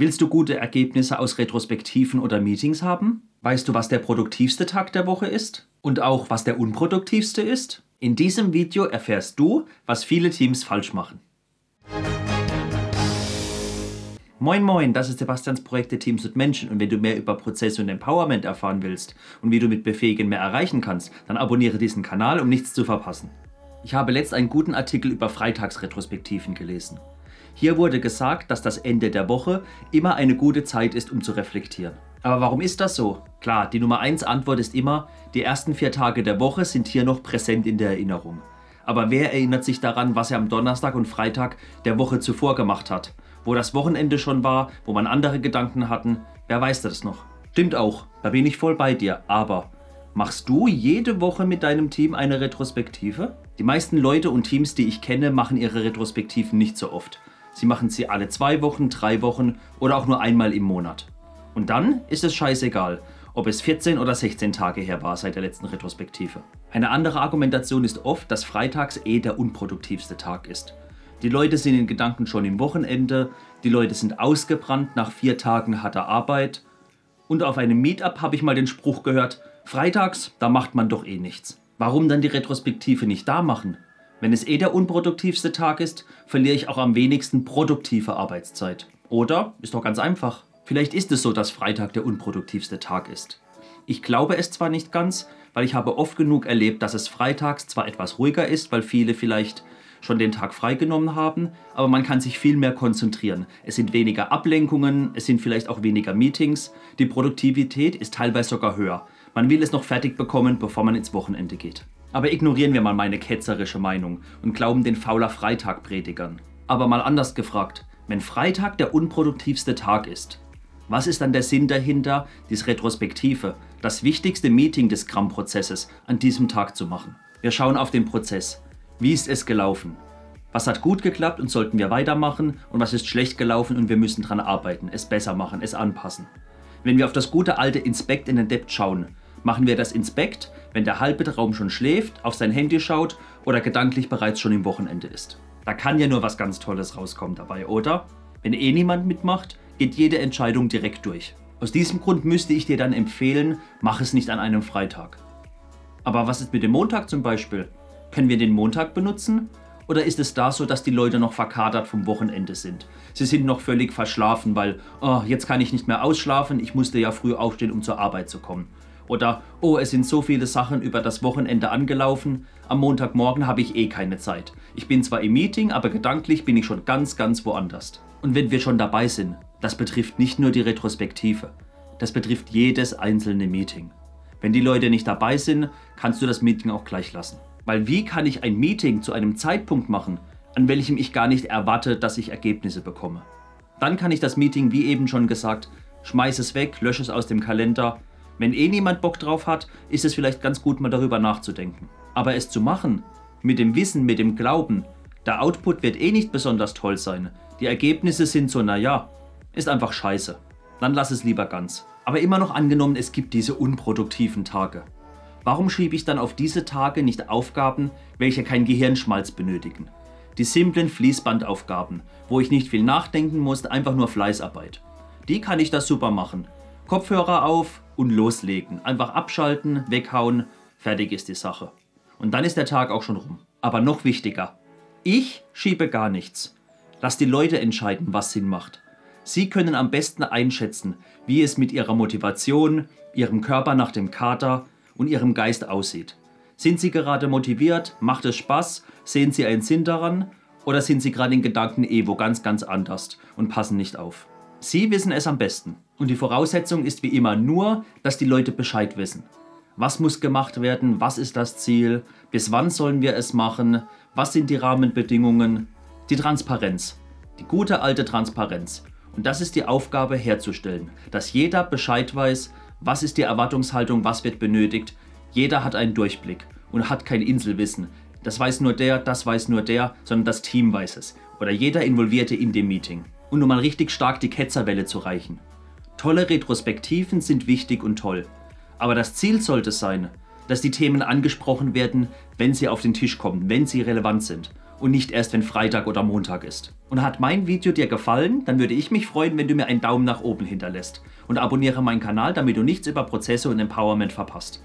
Willst du gute Ergebnisse aus Retrospektiven oder Meetings haben? Weißt du, was der produktivste Tag der Woche ist? Und auch, was der unproduktivste ist? In diesem Video erfährst du, was viele Teams falsch machen. Moin Moin, das ist Sebastians Projekte Teams und Menschen und wenn du mehr über Prozesse und Empowerment erfahren willst und wie du mit Befähigen mehr erreichen kannst, dann abonniere diesen Kanal, um nichts zu verpassen. Ich habe letzt einen guten Artikel über Freitagsretrospektiven gelesen. Hier wurde gesagt, dass das Ende der Woche immer eine gute Zeit ist, um zu reflektieren. Aber warum ist das so? Klar, die Nummer 1 Antwort ist immer, die ersten vier Tage der Woche sind hier noch präsent in der Erinnerung. Aber wer erinnert sich daran, was er am Donnerstag und Freitag der Woche zuvor gemacht hat? Wo das Wochenende schon war, wo man andere Gedanken hatten? Wer weiß das noch? Stimmt auch, da bin ich voll bei dir. Aber machst du jede Woche mit deinem Team eine Retrospektive? Die meisten Leute und Teams, die ich kenne, machen ihre Retrospektiven nicht so oft. Sie machen sie alle zwei Wochen, drei Wochen oder auch nur einmal im Monat. Und dann ist es scheißegal, ob es 14 oder 16 Tage her war seit der letzten Retrospektive. Eine andere Argumentation ist oft, dass freitags eh der unproduktivste Tag ist. Die Leute sind in Gedanken schon im Wochenende, die Leute sind ausgebrannt nach vier Tagen harter Arbeit. Und auf einem Meetup habe ich mal den Spruch gehört, freitags, da macht man doch eh nichts. Warum dann die Retrospektive nicht da machen? Wenn es eh der unproduktivste Tag ist, verliere ich auch am wenigsten produktive Arbeitszeit. Oder? Ist doch ganz einfach. Vielleicht ist es so, dass Freitag der unproduktivste Tag ist. Ich glaube es zwar nicht ganz, weil ich habe oft genug erlebt, dass es freitags zwar etwas ruhiger ist, weil viele vielleicht schon den Tag freigenommen haben, aber man kann sich viel mehr konzentrieren. Es sind weniger Ablenkungen, es sind vielleicht auch weniger Meetings, die Produktivität ist teilweise sogar höher. Man will es noch fertig bekommen, bevor man ins Wochenende geht. Aber ignorieren wir mal meine ketzerische Meinung und glauben den fauler Freitag-Predigern. Aber mal anders gefragt, wenn Freitag der unproduktivste Tag ist, was ist dann der Sinn dahinter, dies Retrospektive, das wichtigste Meeting des Scrum-Prozesses an diesem Tag zu machen? Wir schauen auf den Prozess. Wie ist es gelaufen? Was hat gut geklappt und sollten wir weitermachen und was ist schlecht gelaufen und wir müssen daran arbeiten, es besser machen, es anpassen? Wenn wir auf das gute alte Inspect in den Debt schauen, machen wir das Inspect, wenn der halbe Raum schon schläft, auf sein Handy schaut oder gedanklich bereits schon im Wochenende ist. Da kann ja nur was ganz Tolles rauskommen dabei, oder? Wenn eh niemand mitmacht, geht jede Entscheidung direkt durch. Aus diesem Grund müsste ich dir dann empfehlen, mach es nicht an einem Freitag. Aber was ist mit dem Montag zum Beispiel? Können wir den Montag benutzen? Oder ist es da so, dass die Leute noch verkadert vom Wochenende sind? Sie sind noch völlig verschlafen, weil, oh, jetzt kann ich nicht mehr ausschlafen, ich musste ja früh aufstehen, um zur Arbeit zu kommen. Oder, oh, es sind so viele Sachen über das Wochenende angelaufen, am Montagmorgen habe ich eh keine Zeit. Ich bin zwar im Meeting, aber gedanklich bin ich schon ganz, ganz woanders. Und wenn wir schon dabei sind, das betrifft nicht nur die Retrospektive, das betrifft jedes einzelne Meeting. Wenn die Leute nicht dabei sind, kannst du das Meeting auch gleich lassen. Weil wie kann ich ein Meeting zu einem Zeitpunkt machen, an welchem ich gar nicht erwarte, dass ich Ergebnisse bekomme? Dann kann ich das Meeting, wie eben schon gesagt, schmeiß es weg, lösche es aus dem Kalender wenn eh niemand Bock drauf hat, ist es vielleicht ganz gut, mal darüber nachzudenken. Aber es zu machen, mit dem Wissen, mit dem Glauben, der Output wird eh nicht besonders toll sein. Die Ergebnisse sind so, naja, ist einfach scheiße. Dann lass es lieber ganz. Aber immer noch angenommen, es gibt diese unproduktiven Tage. Warum schiebe ich dann auf diese Tage nicht Aufgaben, welche kein Gehirnschmalz benötigen? Die simplen Fließbandaufgaben, wo ich nicht viel nachdenken muss, einfach nur Fleißarbeit. Die kann ich das super machen. Kopfhörer auf, und loslegen. Einfach abschalten, weghauen, fertig ist die Sache. Und dann ist der Tag auch schon rum. Aber noch wichtiger, ich schiebe gar nichts. Lass die Leute entscheiden, was Sinn macht. Sie können am besten einschätzen, wie es mit ihrer Motivation, ihrem Körper nach dem Kater und ihrem Geist aussieht. Sind Sie gerade motiviert? Macht es Spaß? Sehen Sie einen Sinn daran? Oder sind Sie gerade in Gedanken eh wo ganz, ganz anders und passen nicht auf? Sie wissen es am besten. Und die Voraussetzung ist wie immer nur, dass die Leute Bescheid wissen. Was muss gemacht werden? Was ist das Ziel? Bis wann sollen wir es machen? Was sind die Rahmenbedingungen? Die Transparenz. Die gute alte Transparenz. Und das ist die Aufgabe herzustellen, dass jeder Bescheid weiß, was ist die Erwartungshaltung, was wird benötigt. Jeder hat einen Durchblick und hat kein Inselwissen. Das weiß nur der, das weiß nur der, sondern das Team weiß es. Oder jeder Involvierte in dem Meeting und um mal richtig stark die Ketzerwelle zu reichen. Tolle Retrospektiven sind wichtig und toll, aber das Ziel sollte sein, dass die Themen angesprochen werden, wenn sie auf den Tisch kommen, wenn sie relevant sind und nicht erst, wenn Freitag oder Montag ist. Und hat mein Video dir gefallen, dann würde ich mich freuen, wenn du mir einen Daumen nach oben hinterlässt und abonniere meinen Kanal, damit du nichts über Prozesse und Empowerment verpasst.